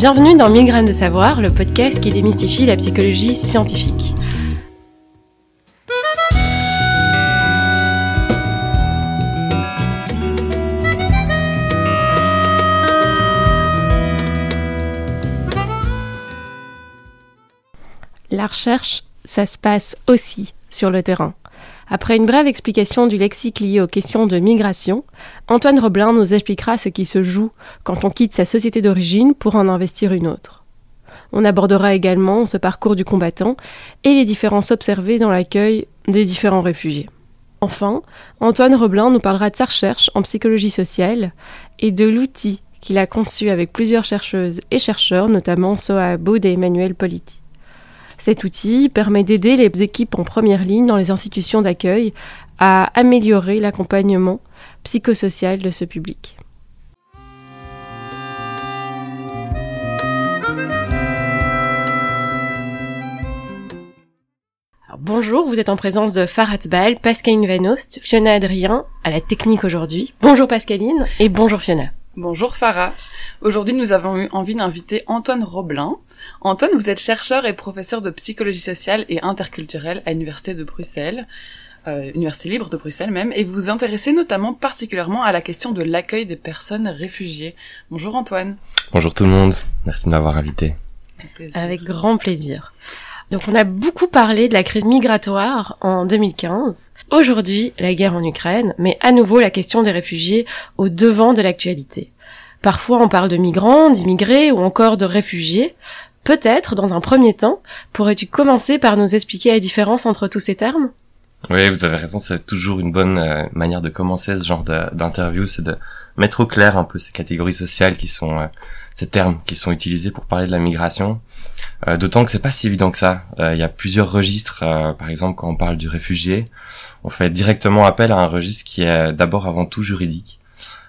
Bienvenue dans 1000 grammes de savoir, le podcast qui démystifie la psychologie scientifique. La recherche, ça se passe aussi sur le terrain. Après une brève explication du lexique lié aux questions de migration, Antoine Roblin nous expliquera ce qui se joue quand on quitte sa société d'origine pour en investir une autre. On abordera également ce parcours du combattant et les différences observées dans l'accueil des différents réfugiés. Enfin, Antoine Roblin nous parlera de sa recherche en psychologie sociale et de l'outil qu'il a conçu avec plusieurs chercheuses et chercheurs, notamment Soa Aboud et Emmanuel Politi. Cet outil permet d'aider les équipes en première ligne dans les institutions d'accueil à améliorer l'accompagnement psychosocial de ce public. bonjour, vous êtes en présence de Farhat Bal, Pascaline Vanost, Fiona Adrien à la technique aujourd'hui. Bonjour Pascaline et bonjour Fiona. Bonjour Farah. Aujourd'hui, nous avons eu envie d'inviter Antoine Roblin. Antoine, vous êtes chercheur et professeur de psychologie sociale et interculturelle à l'Université de Bruxelles, euh, Université libre de Bruxelles même, et vous vous intéressez notamment particulièrement à la question de l'accueil des personnes réfugiées. Bonjour Antoine. Bonjour tout le monde. Merci de m'avoir invité. Avec grand plaisir. Donc on a beaucoup parlé de la crise migratoire en 2015. Aujourd'hui, la guerre en Ukraine met à nouveau la question des réfugiés au devant de l'actualité. Parfois on parle de migrants, d'immigrés ou encore de réfugiés. Peut-être, dans un premier temps, pourrais-tu commencer par nous expliquer la différence entre tous ces termes? Oui, vous avez raison, c'est toujours une bonne euh, manière de commencer ce genre d'interview, c'est de mettre au clair un peu ces catégories sociales qui sont euh, ces termes qui sont utilisés pour parler de la migration. Euh, d'autant que c'est pas si évident que ça. Euh, il y a plusieurs registres. Euh, par exemple, quand on parle du réfugié, on fait directement appel à un registre qui est d'abord avant tout juridique.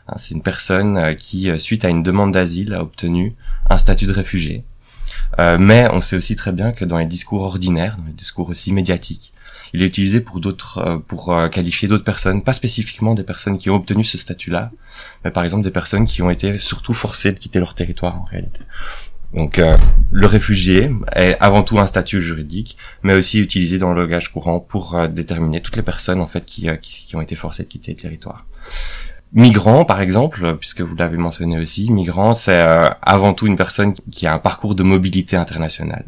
Hein, c'est une personne qui, suite à une demande d'asile, a obtenu un statut de réfugié. mais on sait aussi très bien que dans les discours ordinaires, dans les discours aussi médiatiques, il est utilisé pour d'autres, pour qualifier d'autres personnes, pas spécifiquement des personnes qui ont obtenu ce statut-là, mais par exemple des personnes qui ont été surtout forcées de quitter leur territoire en réalité. Donc euh, le réfugié est avant tout un statut juridique, mais aussi utilisé dans le langage courant pour déterminer toutes les personnes en fait qui, qui, qui, ont été forcées de quitter le territoire. Migrant, par exemple, puisque vous l'avez mentionné aussi, migrant, c'est avant tout une personne qui a un parcours de mobilité internationale.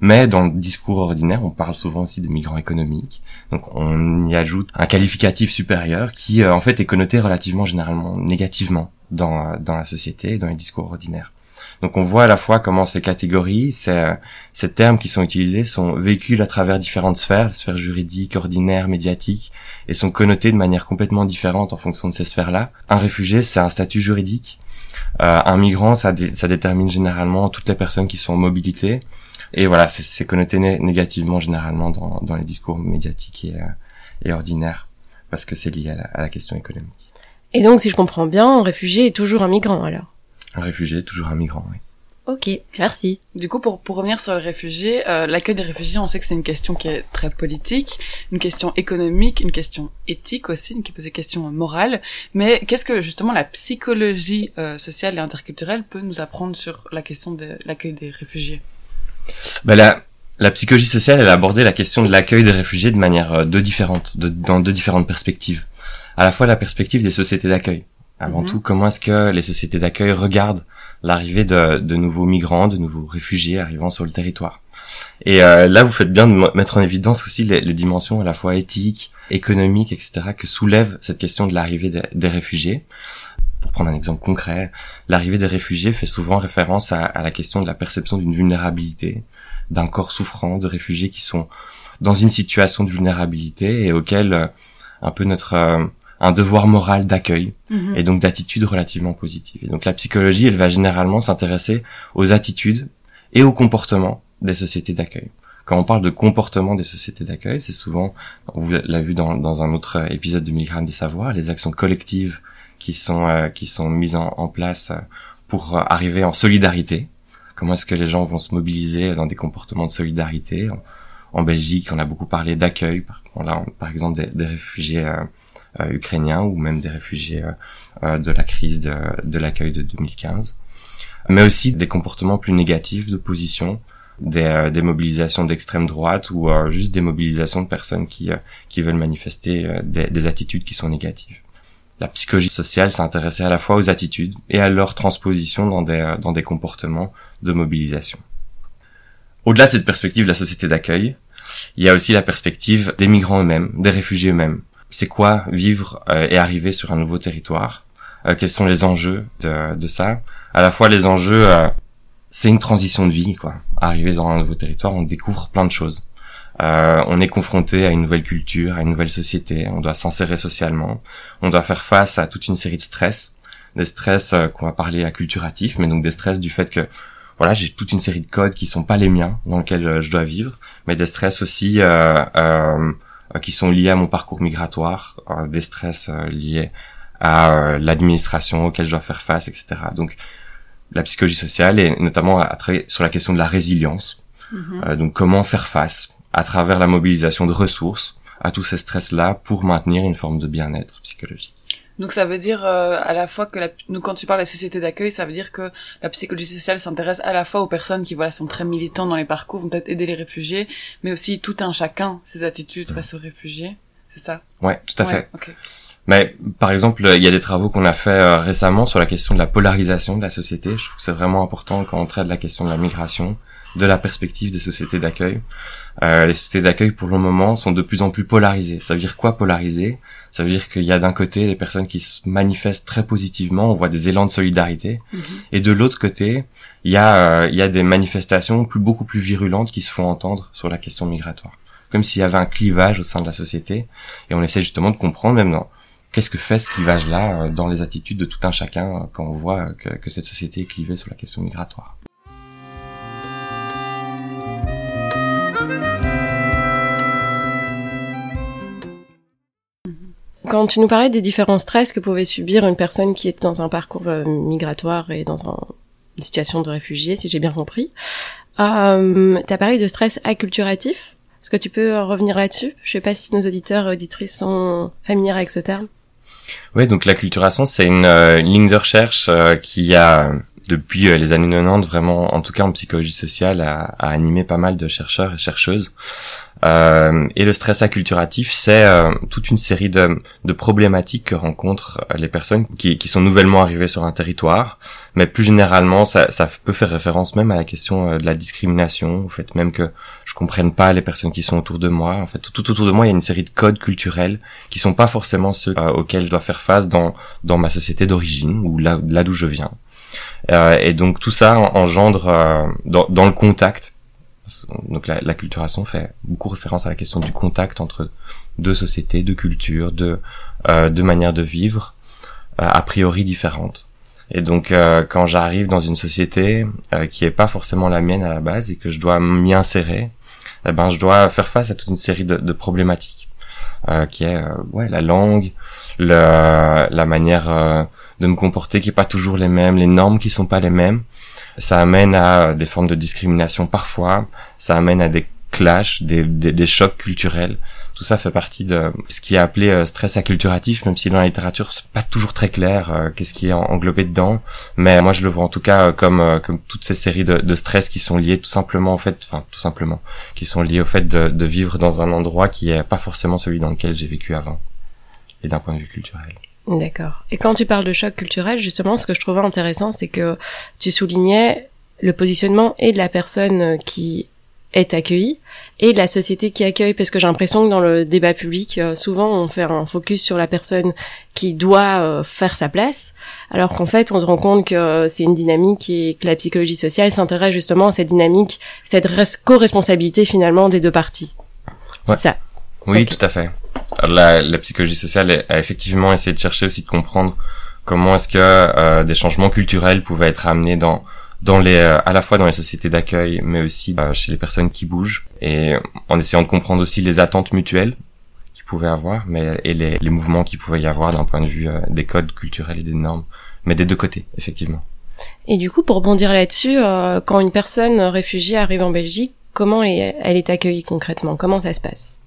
Mais dans le discours ordinaire, on parle souvent aussi de migrants économiques. Donc on y ajoute un qualificatif supérieur qui euh, en fait est connoté relativement généralement négativement dans, dans la société et dans les discours ordinaires. Donc on voit à la fois comment ces catégories, ces, ces termes qui sont utilisés sont véhiculés à travers différentes sphères, sphères juridiques, ordinaires, médiatiques, et sont connotés de manière complètement différente en fonction de ces sphères-là. Un réfugié, c'est un statut juridique. Euh, un migrant, ça, détermine généralement toutes les personnes qui sont en mobilité. Et voilà, c'est connoté négativement généralement dans, dans, les discours médiatiques et, euh, et ordinaires, parce que c'est lié à la, à la, question économique. Et donc, si je comprends bien, un réfugié est toujours un migrant alors? Un réfugié toujours un migrant, oui. Ok, merci. Du coup, pour, pour revenir sur les réfugiés, euh, l'accueil des réfugiés, on sait que c'est une question qui est très politique, une question économique, une question éthique aussi, une qui pose des questions morales. Mais qu'est-ce que justement la psychologie euh, sociale et interculturelle peut nous apprendre sur la question de l'accueil des réfugiés? Bah, la, la psychologie sociale, elle a abordé la question de l'accueil des réfugiés de manière euh, deux différente, de, dans deux différentes perspectives. À la fois la perspective des sociétés d'accueil. Avant mhm. tout, comment est-ce que les sociétés d'accueil regardent l'arrivée de, de, nouveaux migrants, de nouveaux réfugiés arrivant sur le territoire? Et euh, là, vous faites bien de mettre en évidence aussi les, les, dimensions à la fois éthiques, économiques, etc., que soulève cette question de l'arrivée des réfugiés. Pour prendre un exemple concret, l'arrivée des réfugiés fait souvent référence à, à la question de la perception d'une vulnérabilité, d'un corps souffrant, de réfugiés qui sont dans une situation de vulnérabilité et auquel euh, un peu notre euh, un devoir moral d'accueil mhm. et donc d'attitude relativement positive. Et donc la psychologie, elle va généralement s'intéresser aux attitudes et aux comportements des sociétés d'accueil. Quand on parle de comportement des sociétés d'accueil, c'est souvent, vous l'avez vu dans, dans, un autre épisode de Milgram de savoir, les actions collectives qui sont euh, qui sont mises en, en place pour arriver en solidarité. Comment est-ce que les gens vont se mobiliser dans des comportements de solidarité? En, Belgique, on a beaucoup parlé d'accueil, par, par exemple des, des réfugiés euh, euh, ukrainiens ou même des réfugiés euh, de la crise de, de l'accueil de 2015. mais aussi des comportements plus négatifs d'opposition, des, euh, des mobilisations d'extrême droite ou euh, juste des mobilisations de personnes qui, qui veulent manifester des, des attitudes qui sont négatives. La psychologie sociale s'intéressait à la fois aux attitudes et à leur transposition dans des, dans des comportements de mobilisation. Au-delà de cette perspective de la société d'accueil, il y a aussi la perspective des migrants eux-mêmes, des réfugiés eux-mêmes. C'est quoi vivre et arriver sur un nouveau territoire? Euh, quels sont les enjeux de, de, ça? À la fois les enjeux, euh, c'est une transition de vie, quoi. Arriver dans un nouveau territoire, on découvre plein de choses. Euh, on est confronté à une nouvelle culture, à une nouvelle société. On doit s'insérer socialement. On doit faire face à toute une série de stress, des stress qu'on va parler acculturatifs, mais donc des stress du fait que voilà, j'ai toute une série de codes qui sont pas les miens, dans lesquels je dois vivre, mais des stress aussi euh, euh, qui sont liés à mon parcours migratoire, des stress liés à euh, l'administration auquel je dois faire face, etc. Donc la psychologie sociale et notamment à travailler sur la question de la résilience. Mhm. Euh, donc comment faire face à travers la mobilisation de ressources à tous ces stress-là pour maintenir une forme de bien-être psychologique. Donc ça veut dire euh, à la fois que la, nous, quand tu parles de la société d'accueil, ça veut dire que la psychologie sociale s'intéresse à la fois aux personnes qui voilà sont très militants dans les parcours, vont peut-être aider les réfugiés, mais aussi tout un chacun ses attitudes face aux réfugiés, c'est ça? Ouais, tout à fait. Mais par exemple, il y a des travaux qu'on a fait euh, récemment sur la question de la polarisation de la société. Je trouve que c'est vraiment important quand on traite la question de la migration, de la perspective des sociétés d'accueil. Euh, les sociétés d'accueil, pour le moment, sont de plus en plus polarisées. Ça veut dire quoi polariser Ça veut dire qu'il y a d'un côté des personnes qui se manifestent très positivement, on voit des élans de solidarité, mhm. et de l'autre côté, il y a euh, il y a des manifestations plus beaucoup plus virulentes qui se font entendre sur la question migratoire comme s'il y avait un clivage au sein de la société et on essaie justement de comprendre même dans qu'est-ce que fait ce clivage-là euh, dans les attitudes de tout un chacun euh, quand on voit que, que cette société est clivée sur la question migratoire. Quand tu nous parlais des différents stress que pouvait subir une personne qui est dans un parcours euh, migratoire et dans une situation de réfugié, si j'ai bien compris, euh, tu as parlé de stress acculturatif. Est-ce que tu peux revenir là-dessus? Je sais pas si nos auditeurs et auditrices sont familiers avec ce terme. Oui, donc la culturation, c'est une, euh, ligne de recherche euh, qui a depuis euh, les années 90 vraiment, en tout cas en psychologie sociale, animé pas mal de chercheurs et chercheuses. Euh, et le stress acculturatif, c'est euh, toute une série de, problématiques que rencontrent les personnes qui, sont nouvellement arrivées sur un territoire. Mais plus généralement, ça, peut faire référence même à la question de la discrimination, au fait même que je comprenne pas les personnes qui sont autour de moi. En fait, tout, autour de moi, il y a une série de codes culturels qui sont pas forcément ceux auxquels je dois faire face dans dans ma société d'origine ou là, là d'où je viens. Euh, et donc tout ça engendre euh, dans, dans, le contact. Donc la, la, culturation fait beaucoup référence à la question du contact entre deux sociétés, deux cultures, deux, euh, deux manières de vivre a priori différentes. Et donc quand j'arrive dans une société qui est pas forcément la mienne à la base et que je dois m'y insérer, eh ben je dois faire face à toute une série de, de problématiques qui est ouais la langue, le, la manière de me comporter qui est pas toujours les mêmes, les normes qui sont pas les mêmes. Ça amène à des formes de discrimination parfois, ça amène à des clashs, des, des, chocs culturels. Tout ça fait partie de ce qui est appelé euh, stress acculturatif, même si dans la littérature c'est pas toujours très clair euh, qu'est-ce qui est englobé dedans. Mais moi je le vois en tout cas euh, comme comme toutes ces séries de, de, stress qui sont liés tout simplement au fait, enfin tout simplement, qui sont liés au fait de, de vivre dans un endroit qui est pas forcément celui dans lequel j'ai vécu avant, et d'un point de vue culturel. D'accord. Et quand tu parles de choc culturel, justement, ce que je trouvais intéressant, c'est que tu soulignais le positionnement et de la personne qui est accueillie et de la société qui accueille. Parce que j'ai l'impression que dans le débat public euh, souvent on fait un focus sur la personne qui doit euh, faire sa place alors qu'en fait on se rend compte que c'est une dynamique et que la psychologie sociale s'intéresse justement à cette dynamique cette co-responsabilité finalement des deux parties. C'est ça. Oui tout à fait la, la, psychologie sociale a effectivement essayé de chercher aussi de comprendre comment est-ce que euh, des changements culturels pouvaient être amenés dans dans les euh, à la fois dans les sociétés d'accueil mais aussi euh, chez les personnes qui bougent. Et en essayant de comprendre aussi les attentes mutuelles qu'ils pouvaient avoir mais et les, les mouvements qu'il pouvait y avoir d'un point de vue des codes culturels et des normes mais des deux côtés effectivement. Et du coup pour bondir là-dessus quand une personne réfugiée arrive en Belgique comment elle est accueillie concrètement? Comment ça se passe?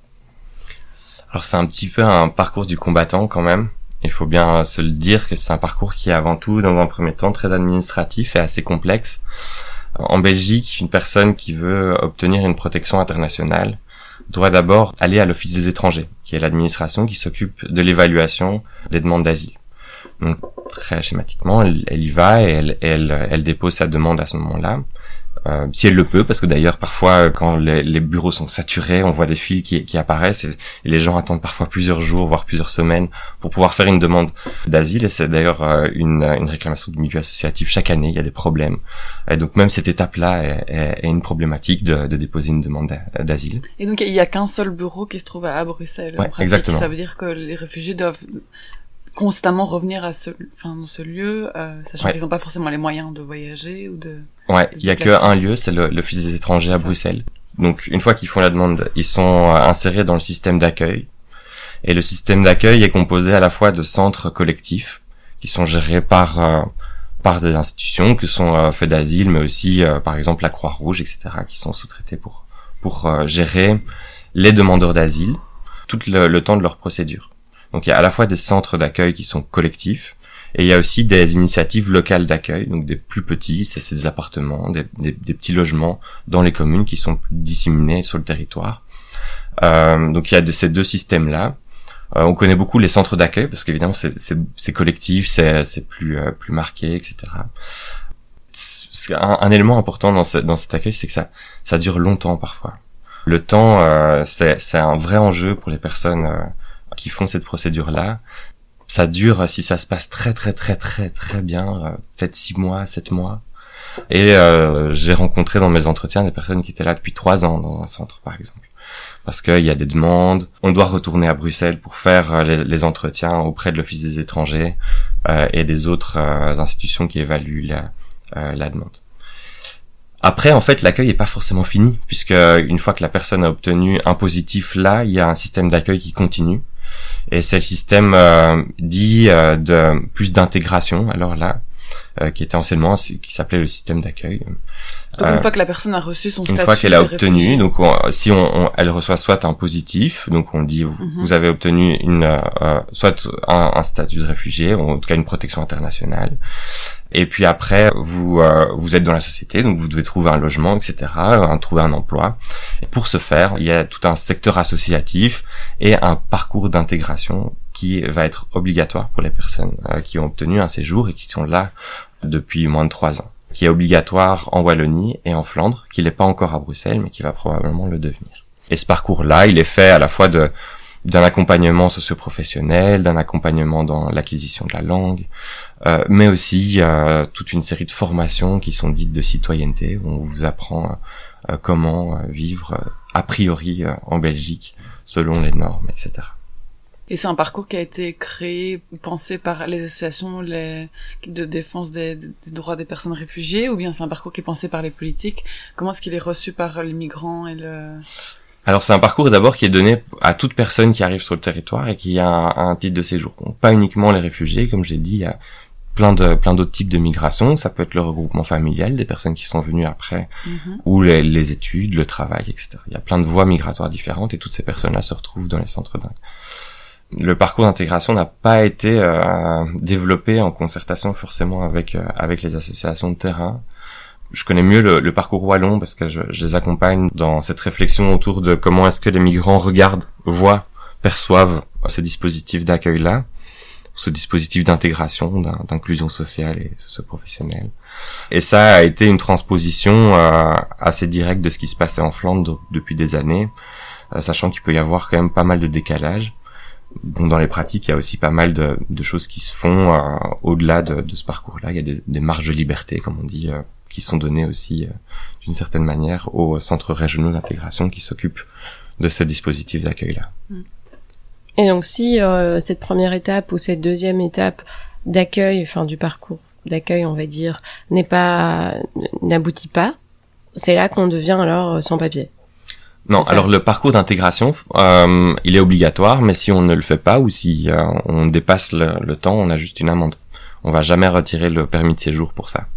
Alors c'est un petit peu un parcours du combattant quand même. Il faut bien se le dire que c'est un parcours qui est avant tout, dans un premier temps, très administratif et assez complexe. En Belgique, une personne qui veut obtenir une protection internationale doit d'abord aller à l'Office des étrangers, qui est l'administration qui s'occupe de l'évaluation des demandes d'asile. Donc, très schématiquement, elle, y va et elle dépose sa demande à ce moment-là. Euh, si elle le peut, parce que d'ailleurs parfois quand les, bureaux sont saturés, on voit des fils qui, apparaissent et, les gens attendent parfois plusieurs jours, voire plusieurs semaines pour pouvoir faire une demande d'asile. Et c'est d'ailleurs euh, une, réclamation du milieu associatif chaque année. Il y a des problèmes. Et donc même cette étape-là est, une problématique de, déposer une demande d'asile. Et donc il y a qu'un seul bureau qui se trouve à Bruxelles. Ouais, exactement. Ça veut dire que les réfugiés doivent constamment revenir à ce, enfin, dans ce lieu, euh, sachant qu'ils n'ont pas forcément les moyens de voyager ou de. Ouais, il y a que un lieu, c'est l'Office des étrangers à Bruxelles. Donc une fois qu'ils font la demande, ils sont euh, insérés dans le système d'accueil. Et le système d'accueil est composé à la fois de centres collectifs qui sont gérés par euh, par des institutions que sont euh, faits d'asile, mais aussi par exemple la Croix-Rouge, etc., qui sont sous-traités pour pour gérer les demandeurs d'asile tout le temps de leur procédure. Donc il y a à la fois des centres d'accueil qui sont collectifs, et il y a aussi des initiatives locales d'accueil, donc des plus petits, c'est des appartements, des, petits logements dans les communes qui sont disséminés sur le territoire. Euh, donc il y a de ces deux systèmes-là. Euh, on connaît beaucoup les centres d'accueil parce qu'évidemment c'est collectif, c'est plus euh, plus marqué, etc. Un, élément important dans, cet accueil, c'est que ça ça dure longtemps parfois. Le temps, euh, c'est un vrai enjeu pour les personnes qui font cette procédure-là. Ça dure, si ça se passe très très très très très bien, euh, peut-être six mois, sept mois. Et euh, j'ai rencontré dans mes entretiens des personnes qui étaient là depuis trois ans dans un centre, par exemple. Parce qu'il y a des demandes, on doit retourner à Bruxelles pour faire euh, les, entretiens auprès de l'Office des étrangers et des autres institutions qui évaluent la, la demande. Après, en fait, l'accueil est pas forcément fini, puisque une fois que la personne a obtenu un positif là, il y a un système d'accueil qui continue. Et c'est le système euh, dit euh, de plus d'intégration. Alors là, qui était anciennement, qui s'appelait le système d'accueil. Donc une fois que la personne a reçu son statut, une fois qu'elle a obtenu, donc si on, elle reçoit soit un positif, donc on dit vous, mhm. avez obtenu une soit un, un, statut de réfugié, ou en tout cas une protection internationale, et puis après, vous euh, vous êtes dans la société, donc vous devez trouver un logement, etc., un, trouver un emploi. Et pour ce faire, il y a tout un secteur associatif et un parcours d'intégration qui va être obligatoire pour les personnes euh, qui ont obtenu un séjour et qui sont là depuis moins de trois ans, qui est obligatoire en Wallonie et en Flandre, qui n'est pas encore à Bruxelles, mais qui va probablement le devenir. Et ce parcours-là, il est fait à la fois de d'un accompagnement socio-professionnel, d'un accompagnement dans l'acquisition de la langue, euh, mais aussi euh, toute une série de formations qui sont dites de citoyenneté, où on vous apprend euh, comment euh, vivre a priori en Belgique selon les normes, etc. Et c'est un parcours qui a été créé, pensé par les associations les, de défense des, des, droits des personnes réfugiées, ou bien c'est un parcours qui est pensé par les politiques? Comment est-ce qu'il est reçu par les migrants et le... Alors c'est un parcours d'abord qui est donné à toute personne qui arrive sur le territoire et qui a un, titre de séjour. Donc, pas uniquement les réfugiés, comme j'ai dit, il y a plein de plein d'autres types de migration. Ça peut être le regroupement familial des personnes qui sont venues après, mhm. ou les, études, le travail, etc. Il y a plein de voies migratoires différentes et toutes ces personnes-là se retrouvent dans les centres d'inc. Le parcours d'intégration n'a pas été euh, développé en concertation forcément avec euh, avec les associations de terrain je connais mieux le, parcours wallon parce que je, les accompagne dans cette réflexion autour de comment est-ce que les migrants regardent, voient, perçoivent ce dispositif d'accueil-là, ce dispositif d'intégration, d'inclusion sociale et socio-professionnelle. Et ça a été une transposition euh, assez directe de ce qui se passait en Flandre depuis des années, euh, sachant qu'il peut y avoir quand même pas mal de décalage. Bon, dans les pratiques, il y a aussi pas mal de, choses qui se font euh, au-delà de, ce parcours-là. Il y a des, marges de liberté, comme on dit, qui sont donnés aussi euh, d'une certaine manière aux centres régionaux d'intégration qui s'occupent de ces dispositifs d'accueil-là. Et donc si euh, cette première étape ou cette deuxième étape d'accueil, enfin du parcours d'accueil, on va dire, n'est pas n'aboutit pas, c'est là qu'on devient alors euh, sans papier. Non, alors le parcours d'intégration, il est obligatoire, mais si on ne le fait pas ou si on dépasse le, le, temps, on a juste une amende. On va jamais retirer le permis de séjour pour ça.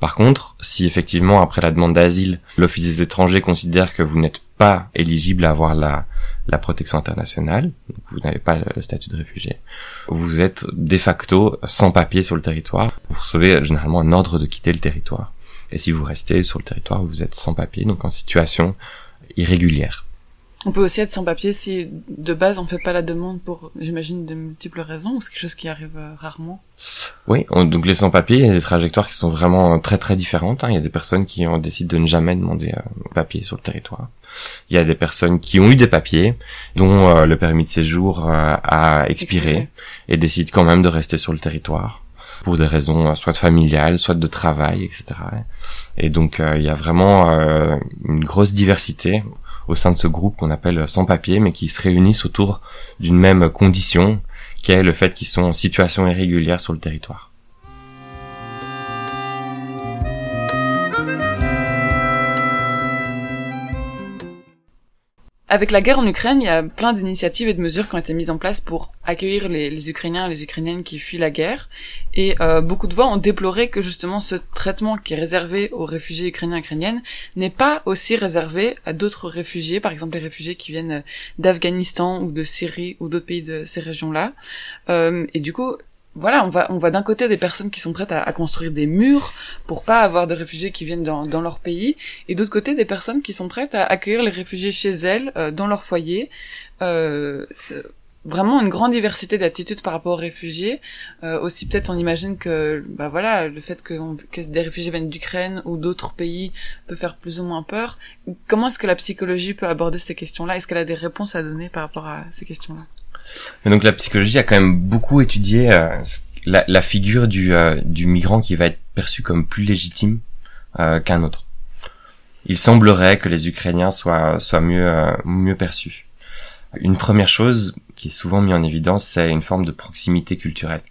Par contre, si effectivement après la demande d'asile, l'Office des étrangers considère que vous n'êtes pas éligible à avoir la, la protection internationale, donc vous n'avez pas le statut de réfugié, vous êtes de facto sans papier sur le territoire. Vous recevez généralement un ordre de quitter le territoire. Et si vous restez sur le territoire, vous êtes sans papier, donc en situation irrégulière. On peut aussi être sans papier si de base on fait pas la demande pour, j'imagine, de multiples raisons ou c'est quelque chose qui arrive euh, rarement? Oui, donc les sans-papiers, il y a des trajectoires qui sont vraiment très très différentes. Hein. Il y a des personnes qui ont décidé de ne jamais demander euh, papier sur le territoire. Il y a des personnes qui ont eu des papiers, dont euh, le permis de séjour euh, a expiré, et décident quand même de rester sur le territoire pour des raisons soit familiales, soit de travail, etc. Et donc il y a vraiment une grosse diversité au sein de ce groupe qu'on appelle sans papier, mais qui se réunissent autour d'une même condition, qui est le fait qu'ils sont en situation irrégulière sur le territoire. Avec la guerre en Ukraine, il y a plein d'initiatives et de mesures qui ont été mises en place pour accueillir les, Ukrainiens et les Ukrainiennes qui fuient la guerre. Et euh, beaucoup de voix ont déploré que justement ce traitement qui est réservé aux réfugiés ukrainiens et ukrainiennes n'est pas aussi réservé à d'autres réfugiés, par exemple les réfugiés qui viennent d'Afghanistan ou de Syrie ou d'autres pays de ces régions-là. Euh, et du coup, voilà, on va, on d'un côté des personnes qui sont prêtes à, construire des murs pour pas avoir de réfugiés qui viennent dans, dans leur pays, et d'autre côté des personnes qui sont prêtes à accueillir les réfugiés chez elles, euh, dans leur foyer. Euh, vraiment une grande diversité d'attitudes par rapport aux réfugiés. Euh, aussi peut-être on imagine que bah voilà le fait que des réfugiés viennent d'Ukraine ou d'autres pays peut faire plus ou moins peur. Comment est-ce que la psychologie peut aborder ces questions-là? Est-ce qu'elle a des réponses à donner par rapport à ces questions-là? Donc la psychologie a quand même beaucoup étudié euh, la, figure du, euh, du migrant qui va être perçu comme plus légitime euh, qu'un autre. Il semblerait que les Ukrainiens soient, soient mieux, mieux perçus. Une première chose qui est souvent mise en évidence, c'est une forme de proximité culturelle.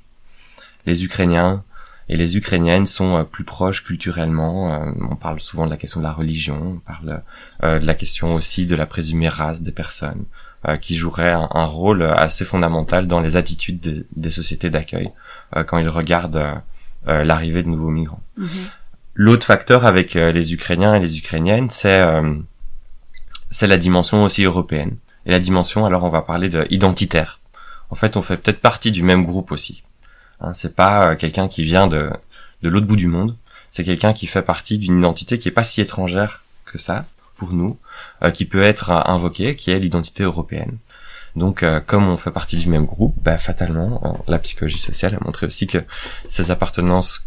Les Ukrainiens et les Ukrainiennes sont plus proches culturellement. on parle souvent de la question de la religion, on parle de la question aussi de la présumée race des personnes. Euh, qui jouerait un, rôle assez fondamental dans les attitudes des, sociétés d'accueil euh, quand ils regardent euh, l'arrivée de nouveaux migrants. Mm-hmm. L'autre facteur avec les Ukrainiens et les Ukrainiennes, c'est c'est la dimension aussi européenne. Et la dimension, alors on va parler de identitaire. En fait, on fait peut-être partie du même groupe aussi. Hein, c'est pas quelqu'un qui vient de de l'autre bout du monde. C'est quelqu'un qui fait partie d'une identité qui est pas si étrangère que ça, pour nous, euh, qui peut être euh, invoqué, qui est l'identité européenne. Donc, euh, comme on fait partie du même groupe, bah, fatalement, la psychologie sociale a montré aussi que ces appartenances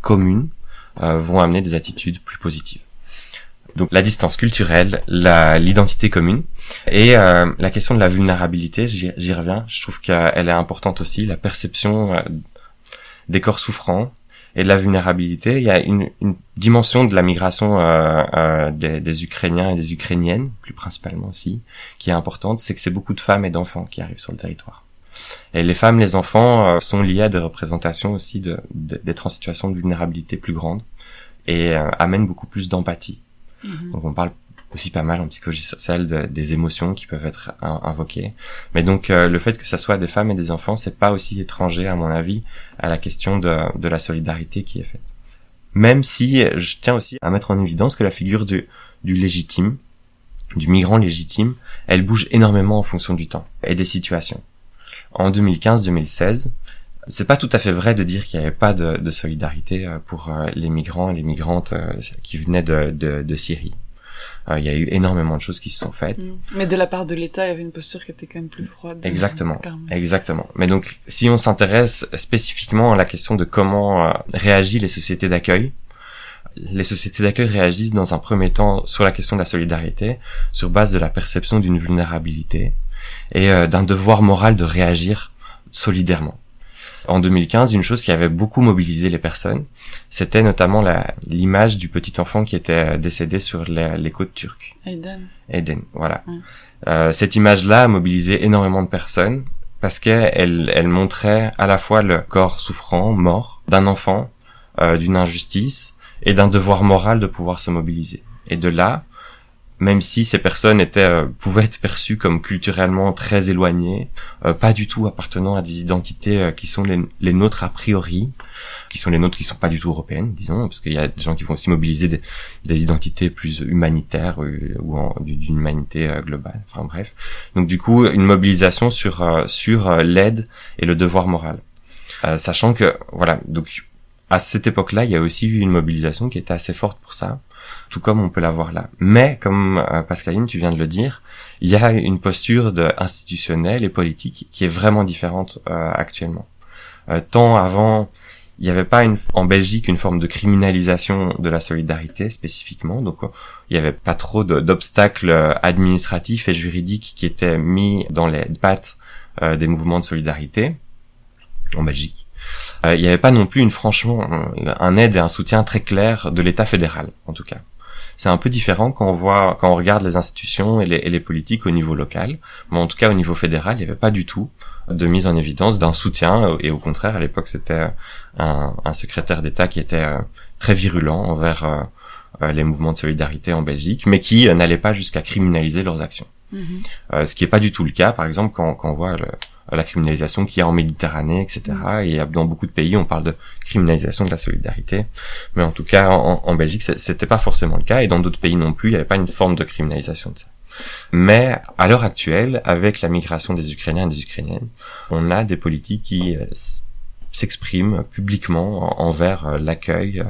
communes vont amener des attitudes plus positives. Donc, la distance culturelle, l'identité commune et la question de la vulnérabilité, j'y reviens. Je trouve qu'elle est importante aussi, la perception des corps souffrants, et de la vulnérabilité. Il y a une, une dimension de la migration euh, euh, des, des, Ukrainiens et des Ukrainiennes, plus principalement aussi, qui est importante, c'est que c'est beaucoup de femmes et d'enfants qui arrivent sur le territoire. Et les femmes, les enfants euh, sont liés à des représentations aussi de, d'être en situation de vulnérabilité plus grande et euh, amènent beaucoup plus d'empathie. Mm-hmm. Donc on parle aussi pas mal en psychologie sociale des émotions qui peuvent être invoquées. Mais donc euh, le fait que ça soit des femmes et des enfants, c'est pas aussi étranger à mon avis à la question de, de la solidarité qui est faite. Même si je tiens aussi à mettre en évidence que la figure du, du légitime, du migrant légitime, elle bouge énormément en fonction du temps et des situations. En 2015-2016, c'est pas tout à fait vrai de dire qu'il n'y avait pas de, solidarité euh, pour euh, les migrants et les migrantes qui venaient de, de Syrie. Euh, il y a eu énormément de choses qui se sont faites. Mm. Mais de la part de l'État, il y avait une posture qui était quand même plus froide. Exactement. Exactement. Mais donc, si on s'intéresse spécifiquement à la question de comment euh, réagissent les sociétés d'accueil, les sociétés d'accueil réagissent dans un premier temps sur la question de la solidarité, sur base de la perception d'une vulnérabilité et euh, d'un devoir moral de réagir solidairement en 2015, une chose qui avait beaucoup mobilisé les personnes, c'était notamment l'image du petit enfant qui était décédé sur les, côtes turques. Eden. Eden, voilà. Euh, cette image-là a mobilisé énormément de personnes parce qu'elle elle montrait à la fois le corps souffrant, mort, d'un enfant, euh, d'une injustice et d'un devoir moral de pouvoir se mobiliser. Et de là, même si ces personnes étaient euh, pouvaient être perçues comme culturellement très éloignées, euh, pas du tout appartenant à des identités euh, qui sont les, les, nôtres a priori, qui sont les nôtres qui sont pas du tout européennes, disons, parce qu'il y a des gens qui vont aussi mobiliser des, des identités plus humanitaires ou d'une humanité globale. Enfin bref, donc du coup une mobilisation sur sur l'aide et le devoir moral, sachant que voilà donc à cette époque-là, il y a aussi eu une mobilisation qui était assez forte pour ça tout comme on peut l'avoir là. Mais, comme euh, Pascaline, tu viens de le dire, il y a une posture de institutionnelle et politique qui est vraiment différente euh, actuellement. Euh, tant avant, il n'y avait pas une, en Belgique une forme de criminalisation de la solidarité spécifiquement, donc il n'y avait pas trop d'obstacles administratifs et juridiques qui étaient mis dans les pattes des mouvements de solidarité en Belgique. Il n'y avait pas non plus une franchement un aide et un soutien très clair de l'État fédéral, en tout cas c'est un peu différent quand on voit, quand on regarde les institutions et les, et les, politiques au niveau local. Mais en tout cas, au niveau fédéral, il n'y avait pas du tout de mise en évidence d'un soutien. Et au contraire, à l'époque, c'était un, un, secrétaire d'État qui était euh, très virulent envers euh, euh, les mouvements de solidarité en Belgique, mais qui n'allait pas jusqu'à criminaliser leurs actions. Mm-hmm. ce qui n'est pas du tout le cas, par exemple, quand, quand on voit le, la criminalisation qu'il y a en Méditerranée, etc. Mm. Et dans beaucoup de pays, on parle de criminalisation de la solidarité. Mais en tout cas, en, en Belgique, c'était pas forcément le cas. Et dans d'autres pays non plus, il n'y avait pas une forme de criminalisation de ça. Mais à l'heure actuelle, avec la migration des Ukrainiens et des Ukrainiennes, on a des politiques qui euh, s'expriment publiquement envers euh, l'accueil,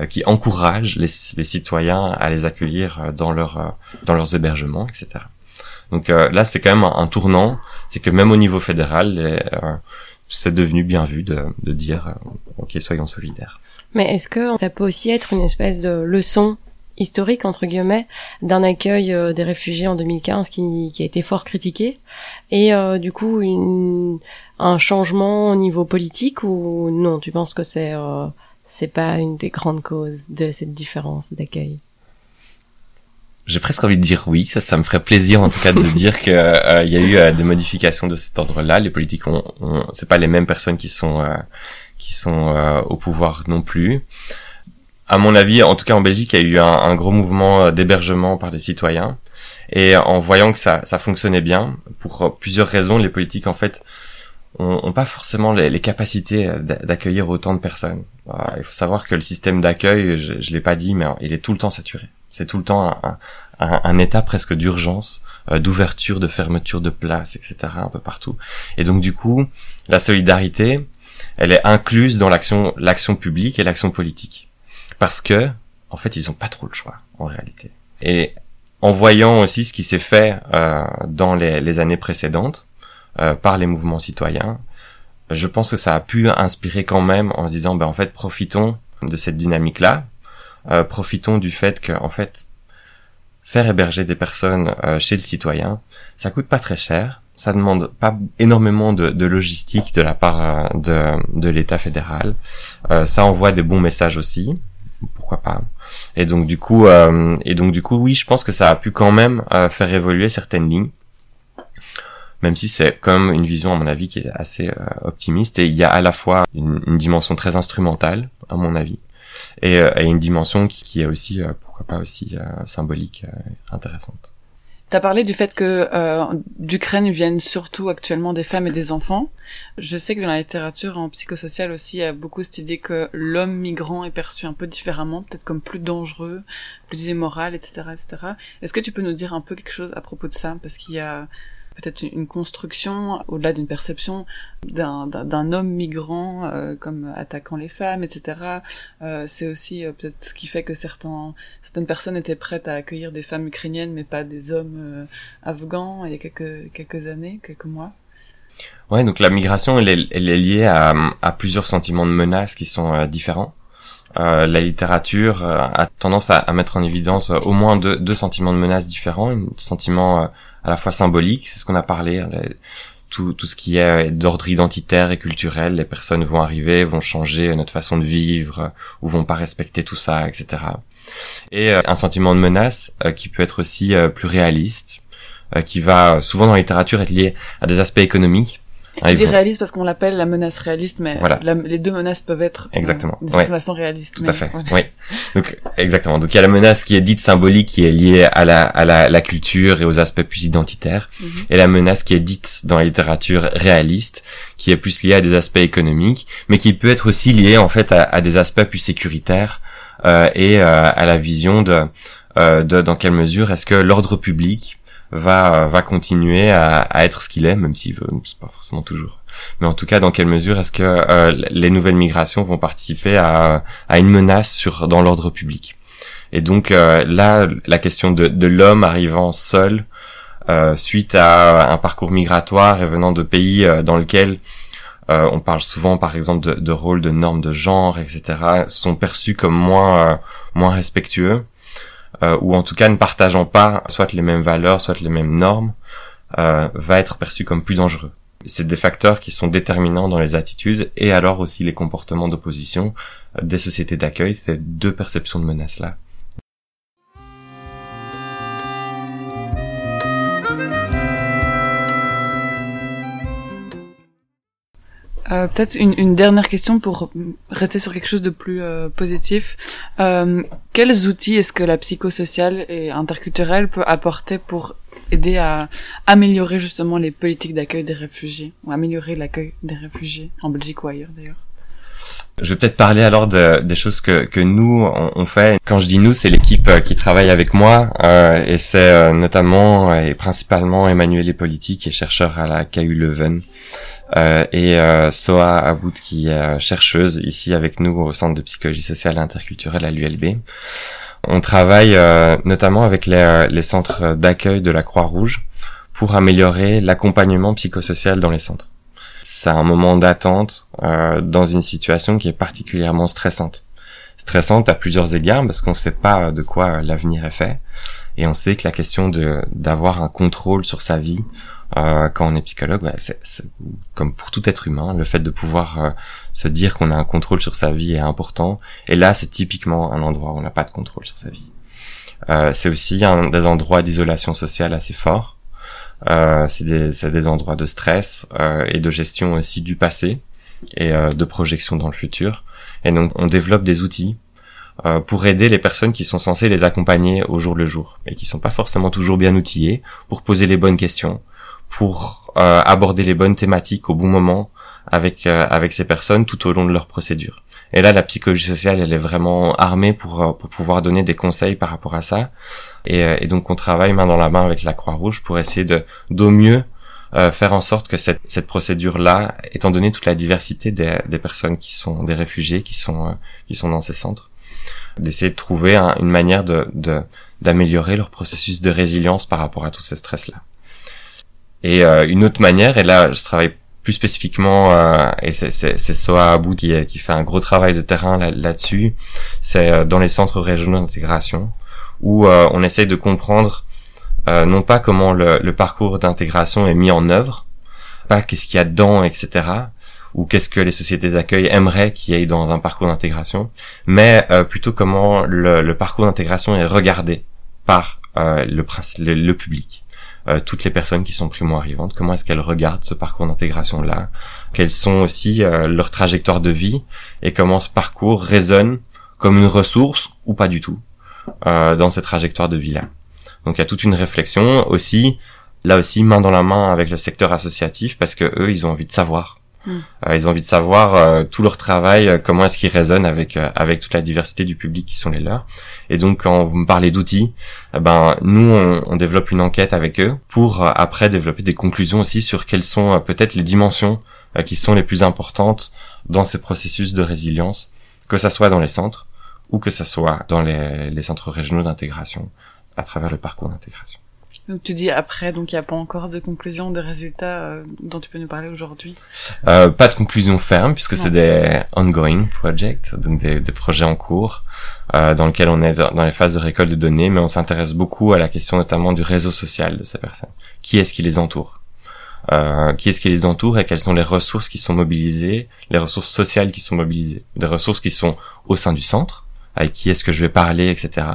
euh, qui encouragent les, les, citoyens à les accueillir dans, leur, dans leurs hébergements, etc. Donc là, c'est quand même un tournant. C'est que même au niveau fédéral, euh, c'est devenu bien vu de, de dire euh, ok soyons solidaires. Mais est-ce que ça peut aussi être une espèce de leçon historique entre guillemets d'un accueil euh, des réfugiés en 2015 qui, qui a été fort critiqué et du coup une, un changement au niveau politique ou non? Tu penses que c'est c'est pas une des grandes causes de cette différence d'accueil? J'ai presque envie de dire oui, ça, ça me ferait plaisir en tout cas de dire que euh, il y a eu euh, des modifications de cet ordre-là. Les politiques ont, c'est pas les mêmes personnes qui sont euh, qui sont au pouvoir non plus. À mon avis, en tout cas en Belgique, il y a eu un, un gros mouvement d'hébergement par les citoyens. Et en voyant que ça, ça fonctionnait bien, pour plusieurs raisons, les politiques en fait ont, pas forcément les, les capacités d'accueillir autant de personnes. Il faut savoir que le système d'accueil, je, je l'ai pas dit, mais il est tout le temps saturé. C'est tout le temps un, état presque d'urgence, euh, d'ouverture, de fermeture de place, etc. un peu partout. Et donc du coup, la solidarité, elle est incluse dans l'action, publique et l'action politique, parce que en fait, ils ont pas trop le choix en réalité. Et en voyant aussi ce qui s'est fait euh, dans les, les, années précédentes euh, par les mouvements citoyens, je pense que ça a pu inspirer quand même en se disant, ben en fait, profitons de cette dynamique-là, euh, profitons du fait que, en fait, faire héberger des personnes euh, chez le citoyen, ça coûte pas très cher, ça demande pas énormément de, logistique de la part euh, de, l'État fédéral, ça envoie des bons messages aussi, pourquoi pas? Et donc du coup, et donc du coup, oui, je pense que ça a pu quand même faire évoluer certaines lignes. Même si c'est comme une vision à mon avis qui est assez optimiste. Et il y a à la fois une dimension très instrumentale à mon avis et, euh, et une dimension qui, qui, est aussi, euh, pourquoi pas aussi euh, symbolique, intéressante. Tu as parlé du fait que d'Ukraine viennent surtout actuellement des femmes et des enfants. Je sais que dans la littérature en psychosocial aussi, il y a beaucoup cette idée que l'homme migrant est perçu un peu différemment, peut-être comme plus dangereux, plus immoral, etc., etc. Est-ce que tu peux nous dire un peu quelque chose à propos de ça? Parce qu'il y a peut-être une construction, au-delà d'une perception d'un homme migrant euh, comme attaquant les femmes, etc. Euh, c'est aussi euh, peut-être ce qui fait que certains, certaines personnes étaient prêtes à accueillir des femmes ukrainiennes, mais pas des hommes afghans il y a quelques, quelques années, quelques mois. Ouais, donc la migration, elle est, elle est liée à, à, plusieurs sentiments de menace qui sont différents. Euh, la littérature a tendance à, à, mettre en évidence au moins deux, deux sentiments de menace différents. Un sentiment à la fois symbolique, c'est ce qu'on a parlé, hein, tout, tout ce qui est d'ordre identitaire et culturel, les personnes vont arriver, vont changer notre façon de vivre, ou vont pas respecter tout ça, etc. Et euh, un sentiment de menace euh, qui peut être aussi euh, plus réaliste, qui va souvent dans la littérature être lié à des aspects économiques, Tu ils dis réaliste parce qu'on l'appelle la menace réaliste, mais Voilà. la- les deux menaces peuvent être euh, Exactement. d'une Ouais. certaine façon réalistes. Tout mais à fait. voilà. Oui. Donc exactement. Donc il y a la menace qui est dite symbolique, qui est liée à la à la, la culture et aux aspects plus identitaires, Mhm. et la menace qui est dite dans la littérature réaliste, qui est plus liée à des aspects économiques, mais qui peut être aussi liée en fait à, à des aspects plus sécuritaires euh, et euh, à la vision de, euh, de dans quelle mesure est-ce que l'ordre public va va continuer à, à être ce qu'il est, même s'il veut, c'est pas forcément toujours. Mais en tout cas, dans quelle mesure est-ce que euh, les nouvelles migrations vont participer à, à une menace sur dans l'ordre public? Et donc euh, là, la question de, de l'homme arrivant seul euh, suite à un parcours migratoire et venant de pays euh, dans lesquels euh, on parle souvent, par exemple, de, de rôles, de normes de genre, etc., sont perçus comme moins euh, moins respectueux, euh, ou en tout cas ne partageant pas soit les mêmes valeurs, soit les mêmes normes, euh, va être perçu comme plus dangereux. C'est des facteurs qui sont déterminants dans les attitudes et alors aussi les comportements d'opposition euh, des sociétés d'accueil, ces deux perceptions de menace-là. Euh, Peut-être une, une dernière question pour rester sur quelque chose de plus euh, positif. Euh, quels outils est-ce que la psychosociale et interculturelle peut apporter pour aider à améliorer justement les politiques d'accueil des réfugiés ou améliorer l'accueil des réfugiés en Belgique ou ailleurs d'ailleurs? Je vais peut-être parler alors de- des choses que, que nous on, on fait. Quand je dis nous, c'est l'équipe euh, qui travaille avec moi euh, et c'est euh, notamment et principalement Emmanuel et politique et chercheur à la KU Leuven euh, et euh, Soa Aboud qui est euh, chercheuse ici avec nous au Centre de psychologie sociale et interculturelle à l'ULB. On travaille euh, notamment avec les, euh, les centres d'accueil de la Croix-Rouge pour améliorer l'accompagnement psychosocial dans les centres. C'est un moment d'attente euh, dans une situation qui est particulièrement stressante. Stressante à plusieurs égards parce qu'on ne sait pas de quoi l'avenir est fait et on sait que la question de d'avoir un contrôle sur sa vie euh, quand on est psychologue, bah, c'est comme pour tout être humain, le fait de pouvoir euh, se dire qu'on a un contrôle sur sa vie est important. Et là, c'est typiquement un endroit où on n'a pas de contrôle sur sa vie. Euh, c'est aussi un des endroits d'isolation sociale assez forts. Euh, c'est des, des endroits de stress euh, et de gestion aussi du passé et euh, de projection dans le futur. Et donc, on développe des outils pour aider les personnes qui sont censées les accompagner au jour le jour et qui sont pas forcément toujours bien outillées pour poser les bonnes questions, pour euh, aborder les bonnes thématiques au bon moment avec euh, avec ces personnes tout au long de leur procédure. Et là, la psychologie sociale, elle est vraiment armée pour euh, pour pouvoir donner des conseils par rapport à ça. Et, euh, et donc, on travaille main dans la main avec la Croix-Rouge pour essayer de d'au mieux euh, faire en sorte que cette cette procédure-là, étant donné toute la diversité des des personnes qui sont des réfugiés, qui sont euh, qui sont dans ces centres, d'essayer de trouver un- une manière de de d'améliorer leur processus de résilience par rapport à tous ces stress-là. Et euh, une autre manière, et là je travaille plus spécifiquement, euh, et c'est Soa Abou qui qui fait un gros travail de terrain là- là-dessus, c'est euh, dans les centres régionaux d'intégration où euh, on essaye de comprendre euh, non pas comment le, le parcours d'intégration est mis en œuvre, pas qu'est-ce qu'il y a dedans, etc. Ou qu'est-ce que les sociétés d'accueil aimeraient qu'il y ait dans un parcours d'intégration, mais euh, plutôt comment le, le parcours d'intégration est regardé par euh, le, le, le public. Euh, toutes les personnes qui sont primo-arrivantes, comment est-ce qu'elles regardent ce parcours d'intégration-là, quelles sont aussi euh, leurs trajectoires de vie, et comment ce parcours résonne comme une ressource ou pas du tout euh, dans ces trajectoires de vie-là? Donc il y a toute une réflexion aussi, là aussi main dans la main avec le secteur associatif, parce que eux, ils ont envie de savoir. Euh, ils ont envie de savoir euh, tout leur travail, euh, comment est-ce qu'il résonne avec euh, avec toute la diversité du public qui sont les leurs. Et donc quand vous me parlez d'outils, eh ben nous on, on développe une enquête avec eux pour euh, après développer des conclusions aussi sur quelles sont euh, peut-être les dimensions qui sont les plus importantes dans ces processus de résilience, que ça soit dans les centres ou que ça soit dans les, les centres régionaux d'intégration à travers le parcours d'intégration. Donc tu dis après, donc il n'y a pas encore de conclusion, de résultats euh, dont tu peux nous parler aujourd'hui. Euh, pas de conclusion ferme puisque c'est des ongoing projects, donc des, des projets en cours euh, dans lesquels on est dans les phases de récolte de données, mais on s'intéresse beaucoup à la question notamment du réseau social de ces personnes. Qui est-ce qui les entoure euh, Qui est-ce qui les entoure et quelles sont les ressources qui sont mobilisées, les ressources sociales qui sont mobilisées, des ressources qui sont au sein du centre, avec qui est-ce que je vais parler, etc.,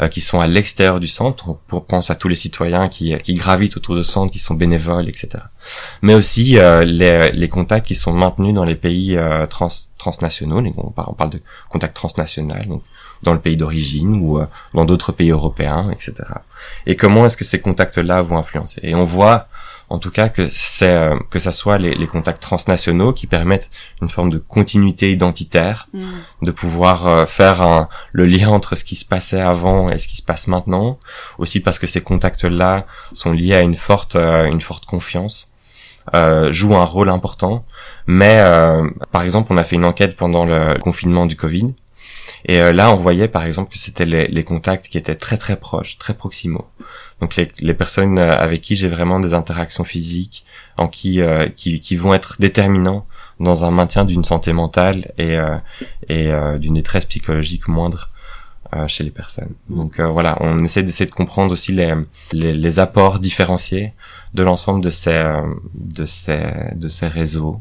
euh, qui sont à l'extérieur du centre. On pense à tous les citoyens qui, qui gravitent autour du centre, qui sont bénévoles, etc. Mais aussi euh, les, les, contacts qui sont maintenus dans les pays euh, trans, transnationaux. On parle, de contacts transnationaux, donc dans le pays d'origine ou dans d'autres pays européens, etc. Et comment est-ce que ces contacts-là vont influencer? Et on voit en tout cas que c'est euh, que ça soit les, les, contacts transnationaux qui permettent une forme de continuité identitaire, mm. de pouvoir euh, faire un, le lien entre ce qui se passait avant et ce qui se passe maintenant, aussi parce que ces contacts-là sont liés à une forte euh, une forte confiance. Euh, jouent un rôle important, mais par exemple, on a fait une enquête pendant le confinement du Covid, et là, on voyait par exemple que c'était les, les, contacts qui étaient très très proches, très proximaux. Donc les, les personnes euh, avec qui j'ai vraiment des interactions physiques, en qui, euh, qui, qui vont être déterminants dans un maintien d'une santé mentale et, euh, et d'une détresse psychologique moindre chez les personnes. Mm. Donc voilà, on essaie d'essayer de comprendre aussi les, les, les apports différenciés de l'ensemble de ces de ces de ces réseaux.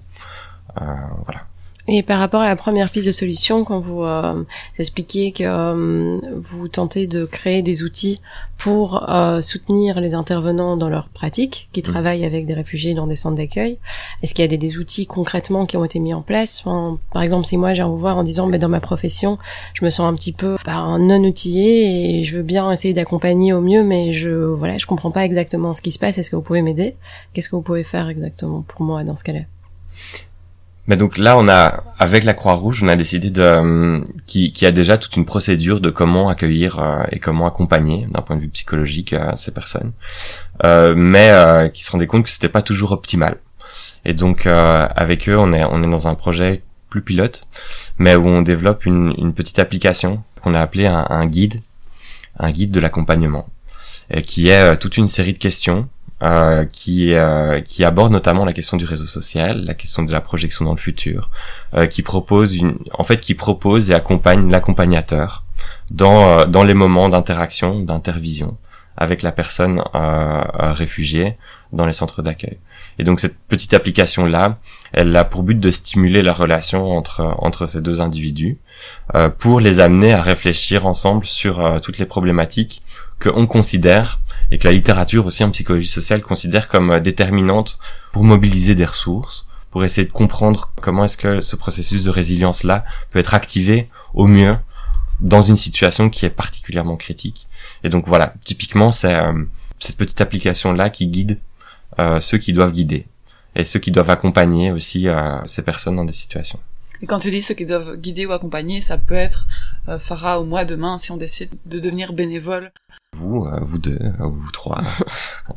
voilà. Et par rapport à la première piste de solution, quand vous euh, expliquiez que euh, vous tentez de créer des outils pour euh, soutenir les intervenants dans leur pratique, qui mmh. travaillent avec des réfugiés dans des centres d'accueil, est-ce qu'il y a des, des, outils concrètement qui ont été mis en place? Par exemple, si moi j'ai vous voir en disant, mais dans ma profession, je me sens un petit peu bah, non outillé et je veux bien essayer d'accompagner au mieux, mais je voilà, je comprends pas exactement ce qui se passe. Est-ce que vous pouvez m'aider? Qu'est-ce que vous pouvez faire exactement pour moi dans ce cas-là? Mais donc là, on a, avec la Croix-Rouge, on a décidé de, euh, qui, qui a déjà toute une procédure de comment accueillir euh, et comment accompagner, d'un point de vue psychologique, euh, ces personnes, mais qui se rendaient compte que c'était pas toujours optimal. Et donc, avec eux, on est, on est dans un projet plus pilote, mais où on développe une, une petite application qu'on a appelée un, un, guide, un guide de l'accompagnement, et qui est toute une série de questions euh, qui euh, qui aborde notamment la question du réseau social, la question de la projection dans le futur, euh, qui propose une, en fait, qui propose et accompagne l'accompagnateur dans euh, dans les moments d'interaction, d'intervision avec la personne euh, réfugiée dans les centres d'accueil. Et donc cette petite application là, elle a pour but de stimuler la relation entre entre ces deux individus pour les amener à réfléchir ensemble sur toutes les problématiques que on considère et que la littérature aussi en psychologie sociale considère comme euh, déterminante pour mobiliser des ressources, pour essayer de comprendre comment est-ce que ce processus de résilience-là peut être activé au mieux dans une situation qui est particulièrement critique. Et donc voilà, typiquement c'est euh, cette petite application-là qui guide euh, ceux qui doivent guider et ceux qui doivent accompagner aussi ces personnes dans des situations. Et quand tu dis ceux qui doivent guider ou accompagner, ça peut être Farah ou moi demain si on décide de devenir bénévole vous, euh, vous deux, euh, vous trois,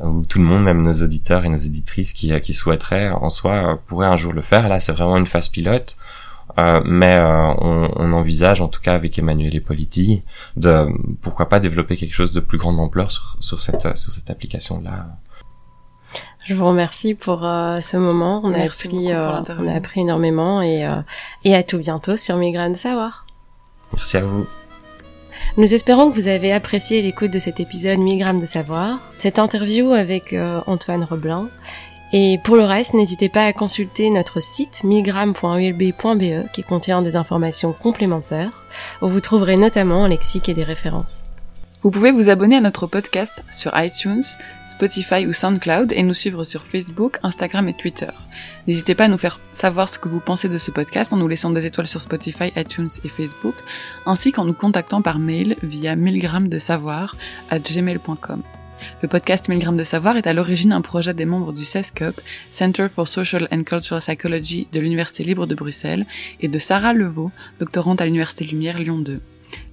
ou tout le monde, même nos auditeurs et nos éditrices qui, euh, qui souhaiteraient en soi pourraient un jour le faire. Là, c'est vraiment une phase pilote. Euh, mais on, on, envisage, en tout cas avec Emmanuel et Politi, de pourquoi pas développer quelque chose de plus grande ampleur sur, sur cette sur cette application là. Je vous remercie pour ce moment. On a appris, on a appris énormément et et à tout bientôt sur Migraine de Savoir. Merci à vous. Nous espérons que vous avez apprécié l'écoute de cet épisode 1000 grammes de savoir, cette interview avec euh, Antoine Roblin. Et pour le reste, n'hésitez pas à consulter notre site 1000grammes.ulb.be qui contient des informations complémentaires, où vous trouverez notamment un lexique et des références. Vous pouvez vous abonner à notre podcast sur iTunes, Spotify ou SoundCloud et nous suivre sur Facebook, Instagram et Twitter. N'hésitez pas à nous faire savoir ce que vous pensez de ce podcast en nous laissant des étoiles sur Spotify, iTunes et Facebook, ainsi qu'en nous contactant par mail via 1000 de savoir à gmail.com. Le podcast 1000 grammes de savoir est à l'origine un projet des membres du CESCUP, Center for Social and Cultural Psychology de l'Université libre de Bruxelles, et de Sarah Levaux, doctorante à l'Université Lumière Lyon 2.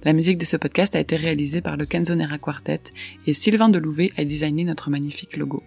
La musique de ce podcast a été réalisée par le Kenzonera Quartet et Sylvain Delouvet a designé notre magnifique logo.